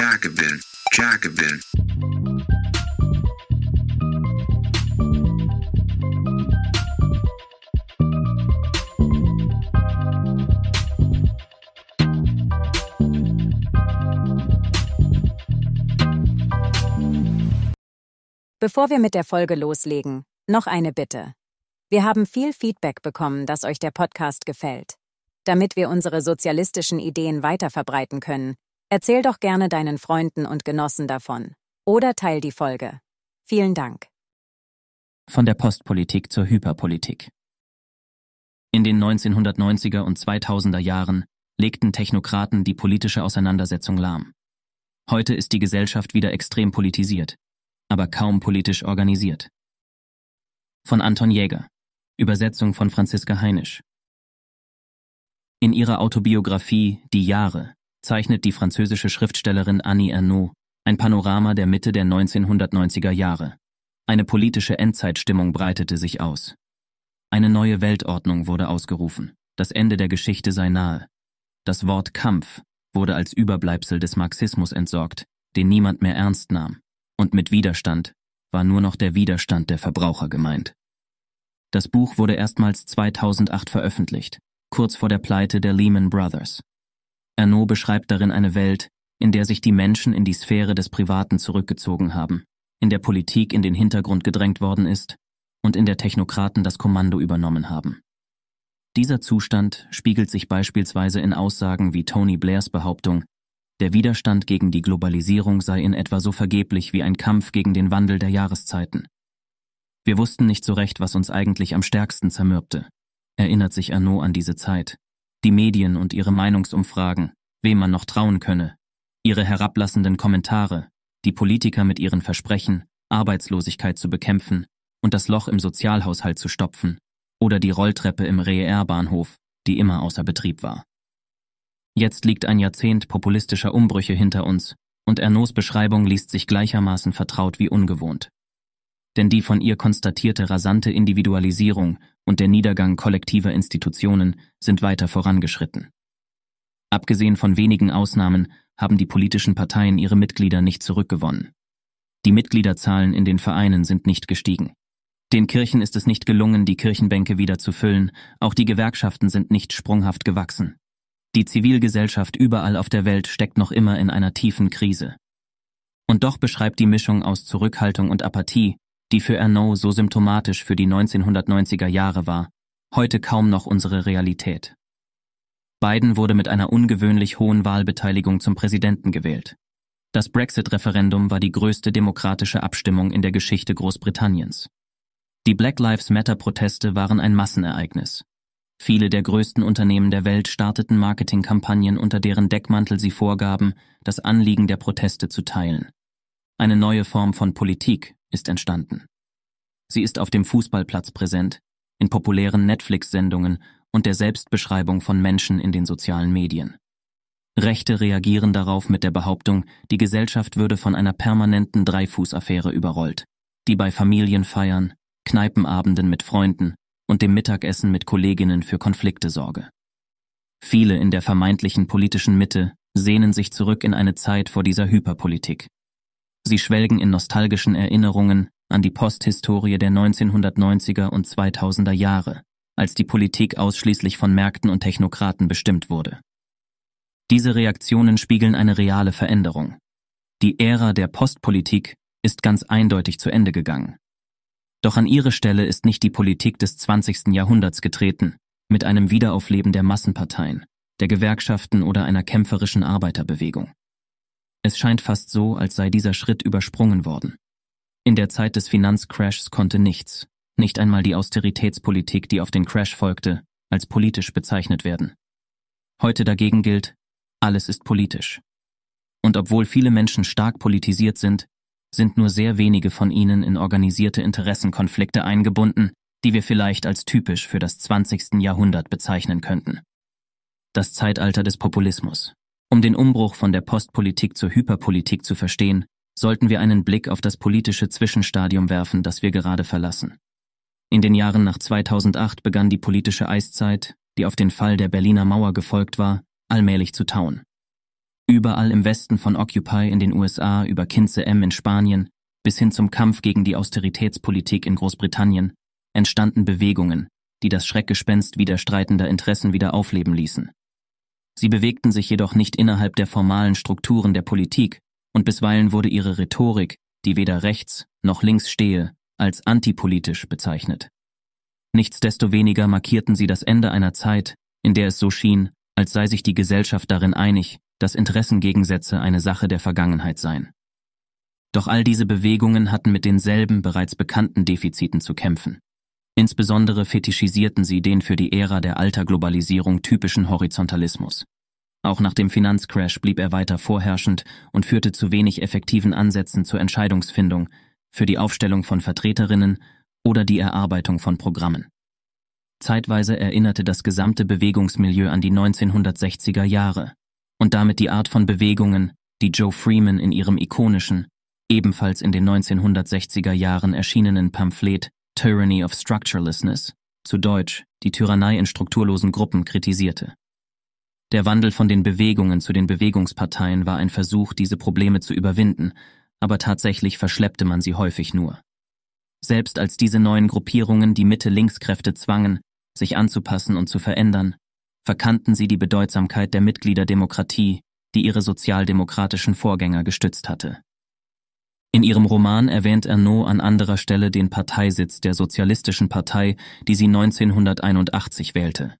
Jacobin, Jacobin. Bevor wir mit der Folge loslegen, noch eine Bitte. Wir haben viel Feedback bekommen, dass euch der Podcast gefällt. Damit wir unsere sozialistischen Ideen weiterverbreiten können, erzähl doch gerne deinen Freunden und Genossen davon. Oder teil die Folge. Vielen Dank. Von der Postpolitik zur Hyperpolitik. In den 1990er und 2000er Jahren legten Technokraten die politische Auseinandersetzung lahm. Heute ist die Gesellschaft wieder extrem politisiert aber kaum politisch organisiert. Von Anton Jäger. Übersetzung von Franziska Heinisch. In ihrer Autobiografie Die Jahre zeichnet die französische Schriftstellerin Annie Ernaux ein Panorama der Mitte der 1990er Jahre. Eine politische Endzeitstimmung breitete sich aus. Eine neue Weltordnung wurde ausgerufen. Das Ende der Geschichte sei nahe. Das Wort Kampf wurde als Überbleibsel des Marxismus entsorgt, den niemand mehr ernst nahm und mit Widerstand war nur noch der Widerstand der Verbraucher gemeint. Das Buch wurde erstmals 2008 veröffentlicht, kurz vor der Pleite der Lehman Brothers. Ernaud beschreibt darin eine Welt, in der sich die Menschen in die Sphäre des Privaten zurückgezogen haben, in der Politik in den Hintergrund gedrängt worden ist und in der Technokraten das Kommando übernommen haben. Dieser Zustand spiegelt sich beispielsweise in Aussagen wie Tony Blairs Behauptung, der Widerstand gegen die Globalisierung sei in etwa so vergeblich wie ein Kampf gegen den Wandel der Jahreszeiten. Wir wussten nicht so recht, was uns eigentlich am stärksten zermürbte, erinnert sich Arnaud an diese Zeit. Die Medien und ihre Meinungsumfragen, wem man noch trauen könne, ihre herablassenden Kommentare, die Politiker mit ihren Versprechen, Arbeitslosigkeit zu bekämpfen und das Loch im Sozialhaushalt zu stopfen, oder die Rolltreppe im RER-Bahnhof, die immer außer Betrieb war. Jetzt liegt ein Jahrzehnt populistischer Umbrüche hinter uns, und Ernauds Beschreibung liest sich gleichermaßen vertraut wie ungewohnt. Denn die von ihr konstatierte rasante Individualisierung und der Niedergang kollektiver Institutionen sind weiter vorangeschritten. Abgesehen von wenigen Ausnahmen haben die politischen Parteien ihre Mitglieder nicht zurückgewonnen. Die Mitgliederzahlen in den Vereinen sind nicht gestiegen. Den Kirchen ist es nicht gelungen, die Kirchenbänke wieder zu füllen, auch die Gewerkschaften sind nicht sprunghaft gewachsen. Die Zivilgesellschaft überall auf der Welt steckt noch immer in einer tiefen Krise. Und doch beschreibt die Mischung aus Zurückhaltung und Apathie, die für Ernaud so symptomatisch für die 1990er Jahre war, heute kaum noch unsere Realität. Biden wurde mit einer ungewöhnlich hohen Wahlbeteiligung zum Präsidenten gewählt. Das Brexit-Referendum war die größte demokratische Abstimmung in der Geschichte Großbritanniens. Die Black Lives Matter-Proteste waren ein Massenereignis. Viele der größten Unternehmen der Welt starteten Marketingkampagnen, unter deren Deckmantel sie vorgaben, das Anliegen der Proteste zu teilen. Eine neue Form von Politik ist entstanden. Sie ist auf dem Fußballplatz präsent, in populären Netflix-Sendungen und der Selbstbeschreibung von Menschen in den sozialen Medien. Rechte reagieren darauf mit der Behauptung, die Gesellschaft würde von einer permanenten Dreifußaffäre überrollt, die bei Familienfeiern, Kneipenabenden mit Freunden und dem Mittagessen mit Kolleginnen für Konflikte sorge. Viele in der vermeintlichen politischen Mitte sehnen sich zurück in eine Zeit vor dieser Hyperpolitik. Sie schwelgen in nostalgischen Erinnerungen an die Posthistorie der 1990er und 2000er Jahre, als die Politik ausschließlich von Märkten und Technokraten bestimmt wurde. Diese Reaktionen spiegeln eine reale Veränderung. Die Ära der Postpolitik ist ganz eindeutig zu Ende gegangen. Doch an ihre Stelle ist nicht die Politik des 20. Jahrhunderts getreten, mit einem Wiederaufleben der Massenparteien, der Gewerkschaften oder einer kämpferischen Arbeiterbewegung. Es scheint fast so, als sei dieser Schritt übersprungen worden. In der Zeit des Finanzcrashs konnte nichts, nicht einmal die Austeritätspolitik, die auf den Crash folgte, als politisch bezeichnet werden. Heute dagegen gilt, alles ist politisch. Und obwohl viele Menschen stark politisiert sind, sind nur sehr wenige von ihnen in organisierte Interessenkonflikte eingebunden, die wir vielleicht als typisch für das 20. Jahrhundert bezeichnen könnten. Das Zeitalter des Populismus. Um den Umbruch von der Postpolitik zur Hyperpolitik zu verstehen, sollten wir einen Blick auf das politische Zwischenstadium werfen, das wir gerade verlassen. In den Jahren nach 2008 begann die politische Eiszeit, die auf den Fall der Berliner Mauer gefolgt war, allmählich zu tauen. Überall im Westen von Occupy in den USA über Kinze M in Spanien bis hin zum Kampf gegen die Austeritätspolitik in Großbritannien entstanden Bewegungen, die das Schreckgespenst widerstreitender Interessen wieder aufleben ließen. Sie bewegten sich jedoch nicht innerhalb der formalen Strukturen der Politik, und bisweilen wurde ihre Rhetorik, die weder rechts noch links stehe, als antipolitisch bezeichnet. Nichtsdestoweniger markierten sie das Ende einer Zeit, in der es so schien, als sei sich die Gesellschaft darin einig, dass Interessengegensätze eine Sache der Vergangenheit seien. Doch all diese Bewegungen hatten mit denselben bereits bekannten Defiziten zu kämpfen. Insbesondere fetischisierten sie den für die Ära der Alterglobalisierung typischen Horizontalismus. Auch nach dem Finanzcrash blieb er weiter vorherrschend und führte zu wenig effektiven Ansätzen zur Entscheidungsfindung, für die Aufstellung von Vertreterinnen oder die Erarbeitung von Programmen. Zeitweise erinnerte das gesamte Bewegungsmilieu an die 1960er Jahre und damit die Art von Bewegungen, die Joe Freeman in ihrem ikonischen, ebenfalls in den 1960er Jahren erschienenen Pamphlet Tyranny of Structurelessness, zu Deutsch die Tyrannei in strukturlosen Gruppen kritisierte. Der Wandel von den Bewegungen zu den Bewegungsparteien war ein Versuch, diese Probleme zu überwinden, aber tatsächlich verschleppte man sie häufig nur. Selbst als diese neuen Gruppierungen die Mitte-Links-Kräfte zwangen, sich anzupassen und zu verändern, verkannten sie die Bedeutsamkeit der Mitgliederdemokratie, die ihre sozialdemokratischen Vorgänger gestützt hatte. In ihrem Roman erwähnt Ernaud an anderer Stelle den Parteisitz der Sozialistischen Partei, die sie 1981 wählte.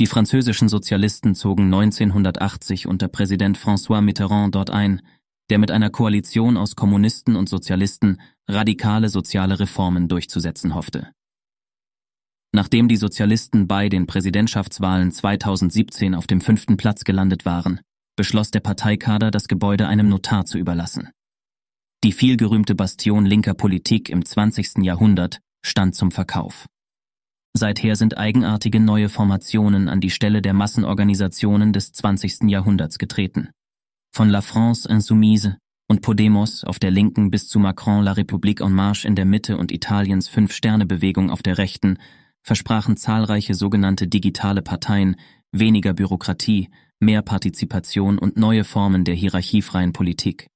Die französischen Sozialisten zogen 1980 unter Präsident François Mitterrand dort ein, der mit einer Koalition aus Kommunisten und Sozialisten radikale soziale Reformen durchzusetzen hoffte. Nachdem die Sozialisten bei den Präsidentschaftswahlen 2017 auf dem fünften Platz gelandet waren, beschloss der Parteikader, das Gebäude einem Notar zu überlassen. Die vielgerühmte Bastion linker Politik im 20. Jahrhundert stand zum Verkauf. Seither sind eigenartige neue Formationen an die Stelle der Massenorganisationen des 20. Jahrhunderts getreten. Von La France Insoumise und Podemos auf der Linken bis zu Macron La République en Marche in der Mitte und Italiens Fünf-Sterne-Bewegung auf der Rechten versprachen zahlreiche sogenannte digitale Parteien weniger Bürokratie, mehr Partizipation und neue Formen der hierarchiefreien Politik.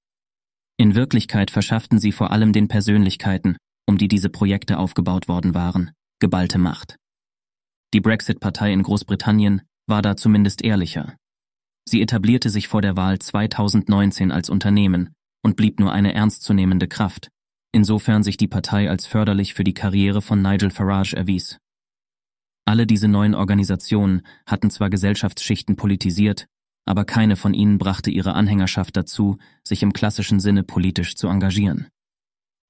In Wirklichkeit verschafften sie vor allem den Persönlichkeiten, um die diese Projekte aufgebaut worden waren, geballte Macht. Die Brexit-Partei in Großbritannien war da zumindest ehrlicher. Sie etablierte sich vor der Wahl 2019 als Unternehmen und blieb nur eine ernstzunehmende Kraft, insofern sich die Partei als förderlich für die Karriere von Nigel Farage erwies. Alle diese neuen Organisationen hatten zwar Gesellschaftsschichten politisiert, aber keine von ihnen brachte ihre Anhängerschaft dazu, sich im klassischen Sinne politisch zu engagieren.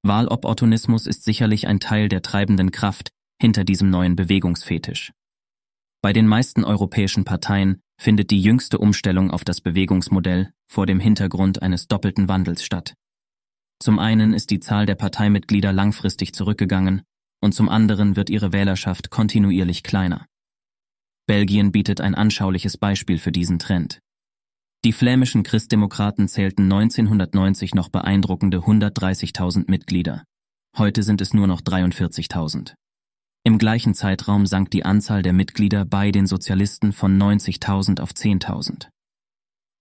Wahlopportunismus ist sicherlich ein Teil der treibenden Kraft hinter diesem neuen Bewegungsfetisch. Bei den meisten europäischen Parteien findet die jüngste Umstellung auf das Bewegungsmodell vor dem Hintergrund eines doppelten Wandels statt. Zum einen ist die Zahl der Parteimitglieder langfristig zurückgegangen und zum anderen wird ihre Wählerschaft kontinuierlich kleiner. Belgien bietet ein anschauliches Beispiel für diesen Trend. Die flämischen Christdemokraten zählten 1990 noch beeindruckende 130.000 Mitglieder. Heute sind es nur noch 43.000. Im gleichen Zeitraum sank die Anzahl der Mitglieder bei den Sozialisten von 90.000 auf 10.000.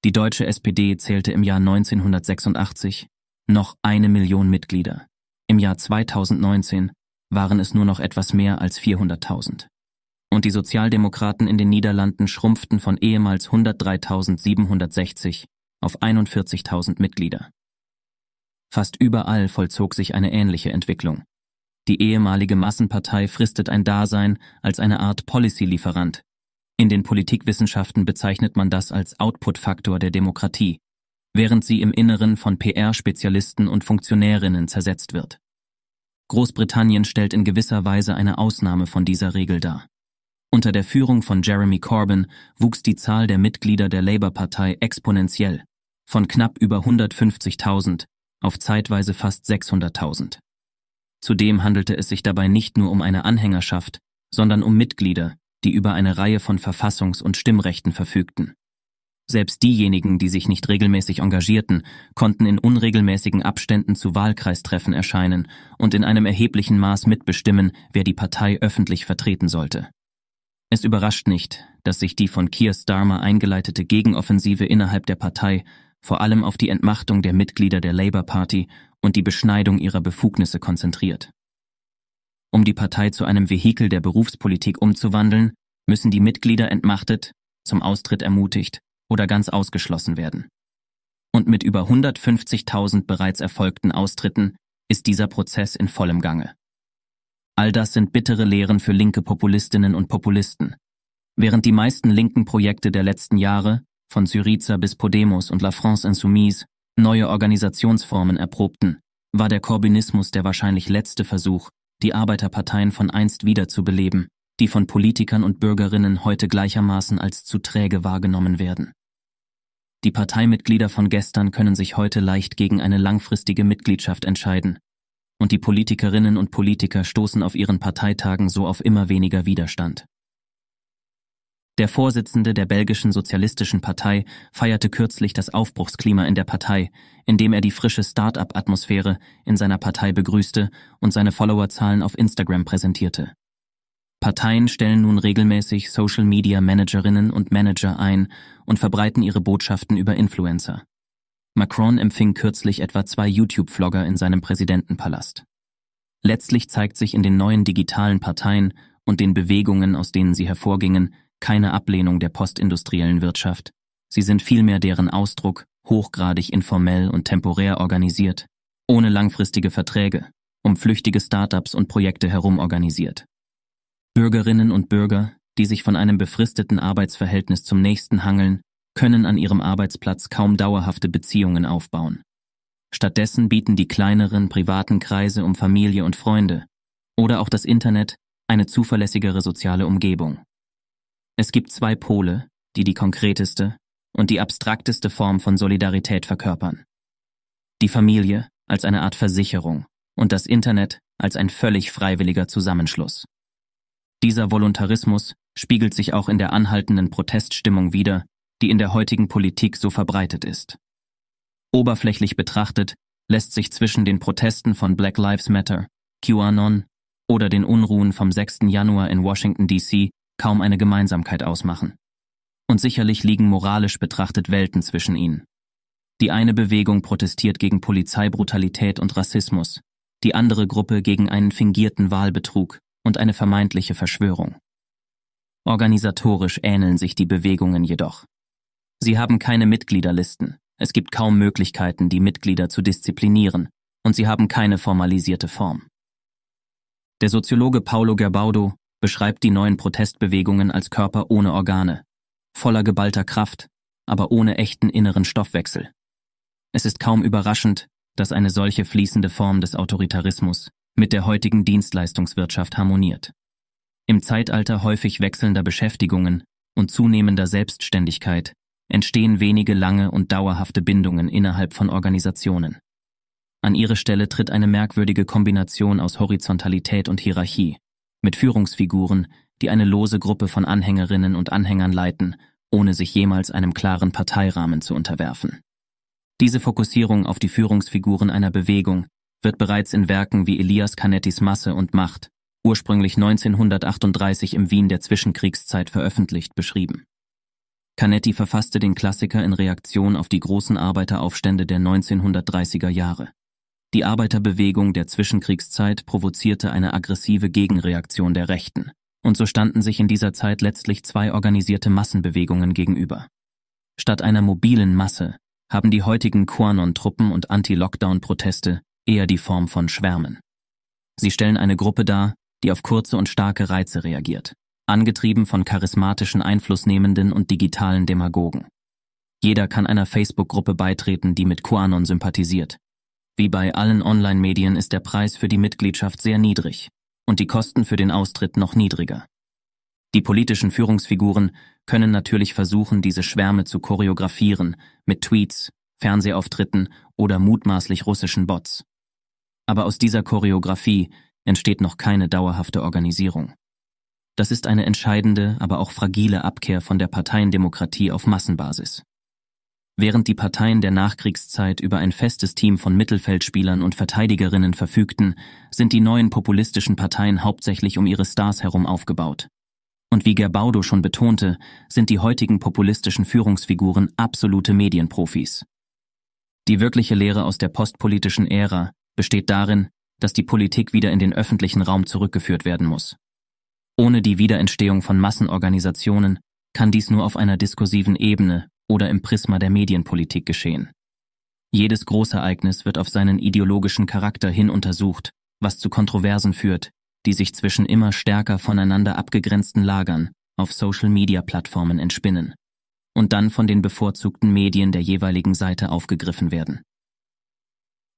Die deutsche SPD zählte im Jahr 1986 noch eine Million Mitglieder. Im Jahr 2019 waren es nur noch etwas mehr als 400.000. Und die Sozialdemokraten in den Niederlanden schrumpften von ehemals 103.760 auf 41.000 Mitglieder. Fast überall vollzog sich eine ähnliche Entwicklung. Die ehemalige Massenpartei fristet ein Dasein als eine Art Policy-Lieferant. In den Politikwissenschaften bezeichnet man das als Output-Faktor der Demokratie, während sie im Inneren von PR-Spezialisten und Funktionärinnen zersetzt wird. Großbritannien stellt in gewisser Weise eine Ausnahme von dieser Regel dar. Unter der Führung von Jeremy Corbyn wuchs die Zahl der Mitglieder der Labour-Partei exponentiell, von knapp über 150.000 auf zeitweise fast 600.000. Zudem handelte es sich dabei nicht nur um eine Anhängerschaft, sondern um Mitglieder, die über eine Reihe von Verfassungs- und Stimmrechten verfügten. Selbst diejenigen, die sich nicht regelmäßig engagierten, konnten in unregelmäßigen Abständen zu Wahlkreistreffen erscheinen und in einem erheblichen Maß mitbestimmen, wer die Partei öffentlich vertreten sollte. Es überrascht nicht, dass sich die von Keir Starmer eingeleitete Gegenoffensive innerhalb der Partei vor allem auf die Entmachtung der Mitglieder der Labour Party und die Beschneidung ihrer Befugnisse konzentriert. Um die Partei zu einem Vehikel der Berufspolitik umzuwandeln, müssen die Mitglieder entmachtet, zum Austritt ermutigt oder ganz ausgeschlossen werden. Und mit über 150.000 bereits erfolgten Austritten ist dieser Prozess in vollem Gange. All das sind bittere Lehren für linke Populistinnen und Populisten. Während die meisten linken Projekte der letzten Jahre, von Syriza bis Podemos und La France Insoumise, neue Organisationsformen erprobten, war der Corbynismus der wahrscheinlich letzte Versuch, die Arbeiterparteien von einst wiederzubeleben, die von Politikern und Bürgerinnen heute gleichermaßen als zu träge wahrgenommen werden. Die Parteimitglieder von gestern können sich heute leicht gegen eine langfristige Mitgliedschaft entscheiden, und die Politikerinnen und Politiker stoßen auf ihren Parteitagen so auf immer weniger Widerstand. Der Vorsitzende der belgischen Sozialistischen Partei feierte kürzlich das Aufbruchsklima in der Partei, indem er die frische Start-up-Atmosphäre in seiner Partei begrüßte und seine Followerzahlen auf Instagram präsentierte. Parteien stellen nun regelmäßig Social-Media-Managerinnen und Manager ein und verbreiten ihre Botschaften über Influencer. Macron empfing kürzlich etwa zwei YouTube-Vlogger in seinem Präsidentenpalast. Letztlich zeigt sich in den neuen digitalen Parteien und den Bewegungen, aus denen sie hervorgingen, keine Ablehnung der postindustriellen Wirtschaft. Sie sind vielmehr deren Ausdruck, hochgradig informell und temporär organisiert, ohne langfristige Verträge, um flüchtige Startups und Projekte herum organisiert. Bürgerinnen und Bürger, die sich von einem befristeten Arbeitsverhältnis zum nächsten hangeln, können an ihrem Arbeitsplatz kaum dauerhafte Beziehungen aufbauen. Stattdessen bieten die kleineren privaten Kreise um Familie und Freunde oder auch das Internet eine zuverlässigere soziale Umgebung. Es gibt zwei Pole, die die konkreteste und die abstrakteste Form von Solidarität verkörpern. Die Familie als eine Art Versicherung und das Internet als ein völlig freiwilliger Zusammenschluss. Dieser Voluntarismus spiegelt sich auch in der anhaltenden Proteststimmung wider, die in der heutigen Politik so verbreitet ist. Oberflächlich betrachtet lässt sich zwischen den Protesten von Black Lives Matter, QAnon oder den Unruhen vom 6. Januar in Washington, D.C. kaum eine Gemeinsamkeit ausmachen. Und sicherlich liegen moralisch betrachtet Welten zwischen ihnen. Die eine Bewegung protestiert gegen Polizeibrutalität und Rassismus, die andere Gruppe gegen einen fingierten Wahlbetrug und eine vermeintliche Verschwörung. Organisatorisch ähneln sich die Bewegungen jedoch. Sie haben keine Mitgliederlisten, es gibt kaum Möglichkeiten, die Mitglieder zu disziplinieren, und sie haben keine formalisierte Form. Der Soziologe Paulo Gerbaudo beschreibt die neuen Protestbewegungen als Körper ohne Organe, voller geballter Kraft, aber ohne echten inneren Stoffwechsel. Es ist kaum überraschend, dass eine solche fließende Form des Autoritarismus mit der heutigen Dienstleistungswirtschaft harmoniert. Im Zeitalter häufig wechselnder Beschäftigungen und zunehmender Selbstständigkeit entstehen wenige lange und dauerhafte Bindungen innerhalb von Organisationen. An ihre Stelle tritt eine merkwürdige Kombination aus Horizontalität und Hierarchie, mit Führungsfiguren, die eine lose Gruppe von Anhängerinnen und Anhängern leiten, ohne sich jemals einem klaren Parteirahmen zu unterwerfen. Diese Fokussierung auf die Führungsfiguren einer Bewegung wird bereits in Werken wie Elias Canettis Masse und Macht, ursprünglich 1938 im Wien der Zwischenkriegszeit veröffentlicht, beschrieben. Canetti verfasste den Klassiker in Reaktion auf die großen Arbeiteraufstände der 1930er Jahre. Die Arbeiterbewegung der Zwischenkriegszeit provozierte eine aggressive Gegenreaktion der Rechten, und so standen sich in dieser Zeit letztlich zwei organisierte Massenbewegungen gegenüber. Statt einer mobilen Masse haben die heutigen Quanon-Truppen und Anti-Lockdown-Proteste eher die Form von Schwärmen. Sie stellen eine Gruppe dar, die auf kurze und starke Reize reagiert angetrieben von charismatischen Einflussnehmenden und digitalen Demagogen. Jeder kann einer Facebook-Gruppe beitreten, die mit QAnon sympathisiert. Wie bei allen Online-Medien ist der Preis für die Mitgliedschaft sehr niedrig und die Kosten für den Austritt noch niedriger. Die politischen Führungsfiguren können natürlich versuchen, diese Schwärme zu choreografieren mit Tweets, Fernsehauftritten oder mutmaßlich russischen Bots. Aber aus dieser Choreografie entsteht noch keine dauerhafte Organisierung. Das ist eine entscheidende, aber auch fragile Abkehr von der Parteiendemokratie auf Massenbasis. Während die Parteien der Nachkriegszeit über ein festes Team von Mittelfeldspielern und Verteidigerinnen verfügten, sind die neuen populistischen Parteien hauptsächlich um ihre Stars herum aufgebaut. Und wie Gerbaudo schon betonte, sind die heutigen populistischen Führungsfiguren absolute Medienprofis. Die wirkliche Lehre aus der postpolitischen Ära besteht darin, dass die Politik wieder in den öffentlichen Raum zurückgeführt werden muss. Ohne die Wiederentstehung von Massenorganisationen kann dies nur auf einer diskursiven Ebene oder im Prisma der Medienpolitik geschehen. Jedes Großereignis wird auf seinen ideologischen Charakter hin untersucht, was zu Kontroversen führt, die sich zwischen immer stärker voneinander abgegrenzten Lagern auf Social-Media-Plattformen entspinnen und dann von den bevorzugten Medien der jeweiligen Seite aufgegriffen werden.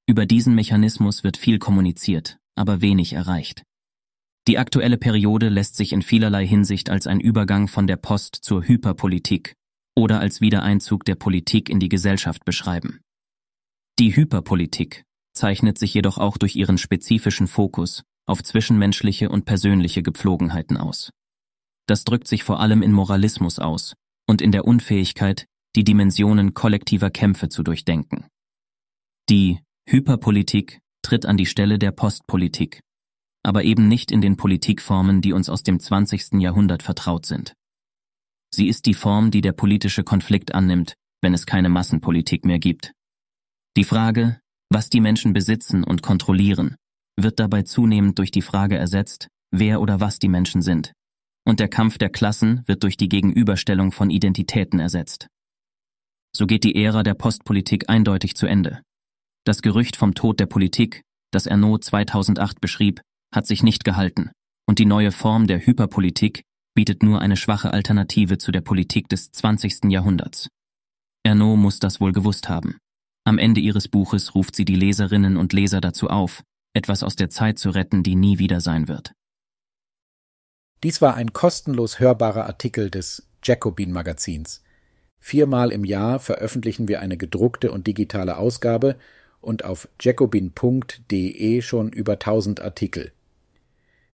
Über diesen Mechanismus wird viel kommuniziert, aber wenig erreicht. Die aktuelle Periode lässt sich in vielerlei Hinsicht als ein Übergang von der Post zur Hyperpolitik oder als Wiedereinzug der Politik in die Gesellschaft beschreiben. Die Hyperpolitik zeichnet sich jedoch auch durch ihren spezifischen Fokus auf zwischenmenschliche und persönliche Gepflogenheiten aus. Das drückt sich vor allem in Moralismus aus und in der Unfähigkeit, die Dimensionen kollektiver Kämpfe zu durchdenken. Die Hyperpolitik tritt an die Stelle der Postpolitik, aber eben nicht in den Politikformen, die uns aus dem 20. Jahrhundert vertraut sind. Sie ist die Form, die der politische Konflikt annimmt, wenn es keine Massenpolitik mehr gibt. Die Frage, was die Menschen besitzen und kontrollieren, wird dabei zunehmend durch die Frage ersetzt, wer oder was die Menschen sind. Und der Kampf der Klassen wird durch die Gegenüberstellung von Identitäten ersetzt. So geht die Ära der Postpolitik eindeutig zu Ende. Das Gerücht vom Tod der Politik, das Ernaud 2008 beschrieb, hat sich nicht gehalten, und die neue Form der Hyperpolitik bietet nur eine schwache Alternative zu der Politik des 20. Jahrhunderts. Ernaud muss das wohl gewusst haben. Am Ende ihres Buches ruft sie die Leserinnen und Leser dazu auf, etwas aus der Zeit zu retten, die nie wieder sein wird. Dies war ein kostenlos hörbarer Artikel des Jacobin Magazins. Viermal im Jahr veröffentlichen wir eine gedruckte und digitale Ausgabe und auf jacobin.de schon über 1000 Artikel.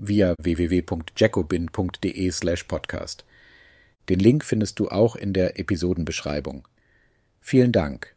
via www.jacobin.de/podcast. Den Link findest du auch in der Episodenbeschreibung. Vielen Dank.